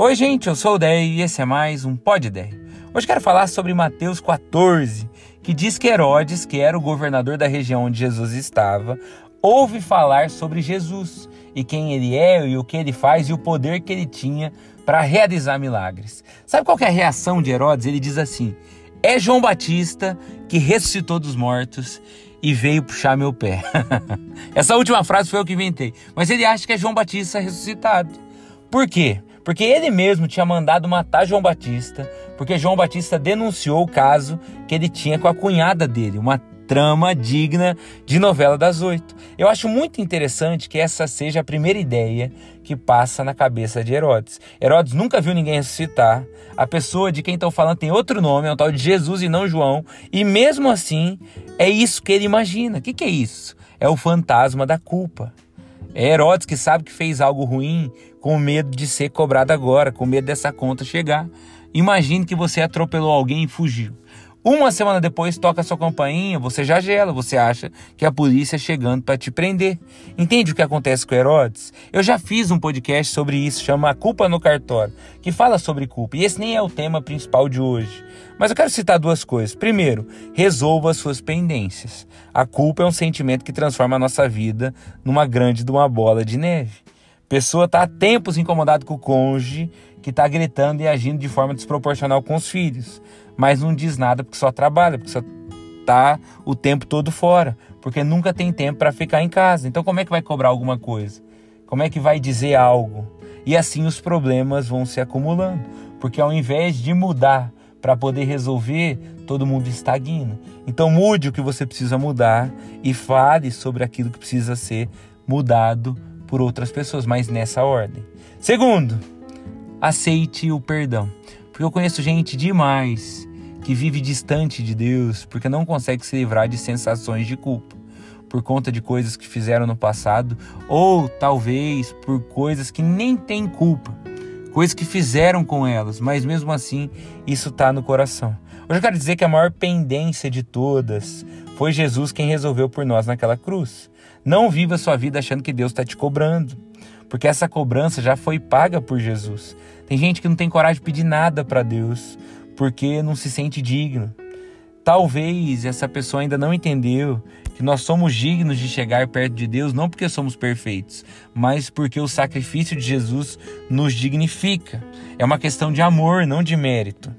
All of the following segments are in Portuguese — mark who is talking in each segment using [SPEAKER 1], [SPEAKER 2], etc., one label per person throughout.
[SPEAKER 1] Oi, gente, eu sou o Dei e esse é mais um Pod Dei. Hoje quero falar sobre Mateus 14, que diz que Herodes, que era o governador da região onde Jesus estava, ouve falar sobre Jesus e quem ele é e o que ele faz e o poder que ele tinha para realizar milagres. Sabe qual é a reação de Herodes? Ele diz assim: É João Batista que ressuscitou dos mortos e veio puxar meu pé. Essa última frase foi eu que inventei, mas ele acha que é João Batista ressuscitado. Por quê? Porque ele mesmo tinha mandado matar João Batista, porque João Batista denunciou o caso que ele tinha com a cunhada dele, uma trama digna de novela das oito. Eu acho muito interessante que essa seja a primeira ideia que passa na cabeça de Herodes. Herodes nunca viu ninguém ressuscitar. A pessoa de quem estão falando tem outro nome, é um tal de Jesus e não João. E mesmo assim, é isso que ele imagina. O que, que é isso? É o fantasma da culpa. É Herodes que sabe que fez algo ruim com medo de ser cobrado agora, com medo dessa conta chegar. Imagine que você atropelou alguém e fugiu. Uma semana depois toca sua campainha, você já gela, você acha que a polícia é chegando para te prender. Entende o que acontece com Herodes? Eu já fiz um podcast sobre isso, chama A Culpa no Cartório, que fala sobre culpa. E esse nem é o tema principal de hoje. Mas eu quero citar duas coisas. Primeiro, resolva as suas pendências. A culpa é um sentimento que transforma a nossa vida numa grande de uma bola de neve. Pessoa está há tempos incomodada com o cônjuge, que está gritando e agindo de forma desproporcional com os filhos mas não diz nada porque só trabalha, porque só tá o tempo todo fora, porque nunca tem tempo para ficar em casa. Então como é que vai cobrar alguma coisa? Como é que vai dizer algo? E assim os problemas vão se acumulando, porque ao invés de mudar para poder resolver, todo mundo estagna. Então mude o que você precisa mudar e fale sobre aquilo que precisa ser mudado por outras pessoas, mas nessa ordem. Segundo, aceite o perdão. Porque eu conheço gente demais que vive distante de Deus porque não consegue se livrar de sensações de culpa por conta de coisas que fizeram no passado ou talvez por coisas que nem têm culpa, coisas que fizeram com elas, mas mesmo assim isso está no coração. Hoje eu quero dizer que a maior pendência de todas foi Jesus quem resolveu por nós naquela cruz. Não viva sua vida achando que Deus está te cobrando, porque essa cobrança já foi paga por Jesus. Tem gente que não tem coragem de pedir nada para Deus, porque não se sente digno. Talvez essa pessoa ainda não entendeu que nós somos dignos de chegar perto de Deus não porque somos perfeitos, mas porque o sacrifício de Jesus nos dignifica. É uma questão de amor, não de mérito.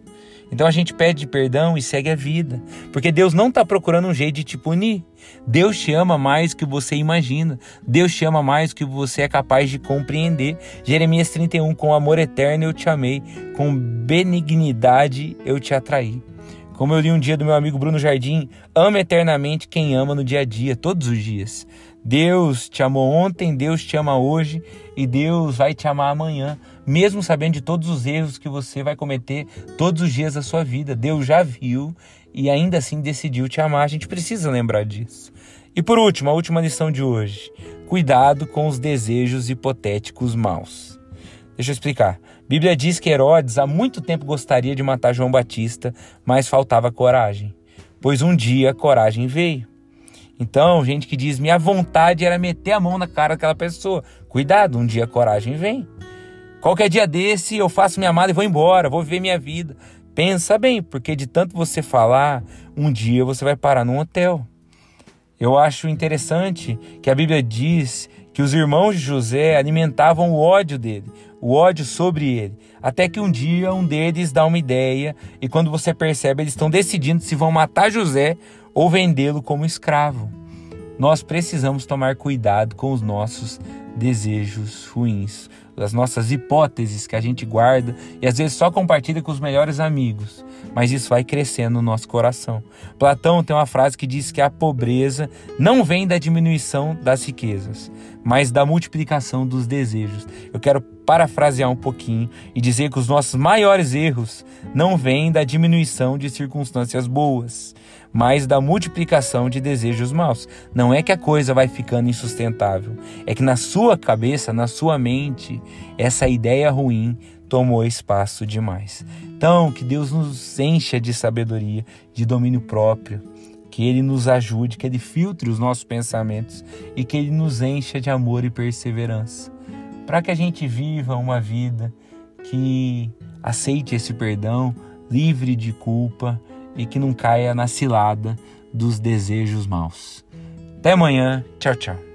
[SPEAKER 1] Então a gente pede perdão e segue a vida, porque Deus não está procurando um jeito de te punir. Deus te ama mais do que você imagina. Deus te ama mais do que você é capaz de compreender. Jeremias 31, com amor eterno eu te amei, com benignidade eu te atraí. Como eu li um dia do meu amigo Bruno Jardim, ama eternamente quem ama no dia a dia, todos os dias. Deus te amou ontem, Deus te ama hoje e Deus vai te amar amanhã, mesmo sabendo de todos os erros que você vai cometer todos os dias da sua vida. Deus já viu e ainda assim decidiu te amar. A gente precisa lembrar disso. E por último, a última lição de hoje: cuidado com os desejos hipotéticos maus. Deixa eu explicar. A Bíblia diz que Herodes há muito tempo gostaria de matar João Batista, mas faltava coragem. Pois um dia a coragem veio. Então, gente que diz: minha vontade era meter a mão na cara daquela pessoa. Cuidado, um dia a coragem vem. Qualquer dia desse eu faço minha mala e vou embora, vou viver minha vida. Pensa bem, porque de tanto você falar, um dia você vai parar num hotel. Eu acho interessante que a Bíblia diz que os irmãos de José alimentavam o ódio dele, o ódio sobre ele, até que um dia um deles dá uma ideia e quando você percebe, eles estão decidindo se vão matar José ou vendê-lo como escravo. Nós precisamos tomar cuidado com os nossos desejos ruins, as nossas hipóteses que a gente guarda e às vezes só compartilha com os melhores amigos, mas isso vai crescendo no nosso coração. Platão tem uma frase que diz que a pobreza não vem da diminuição das riquezas, mas da multiplicação dos desejos. Eu quero parafrasear um pouquinho e dizer que os nossos maiores erros não vêm da diminuição de circunstâncias boas, mas da multiplicação de desejos maus. Não é que a coisa vai ficando insustentável, é que na sua cabeça, na sua mente, essa ideia ruim tomou espaço demais. Então, que Deus nos encha de sabedoria, de domínio próprio, que Ele nos ajude, que Ele filtre os nossos pensamentos e que Ele nos encha de amor e perseverança, para que a gente viva uma vida que aceite esse perdão, livre de culpa e que não caia na cilada dos desejos maus. Até amanhã. Tchau, tchau.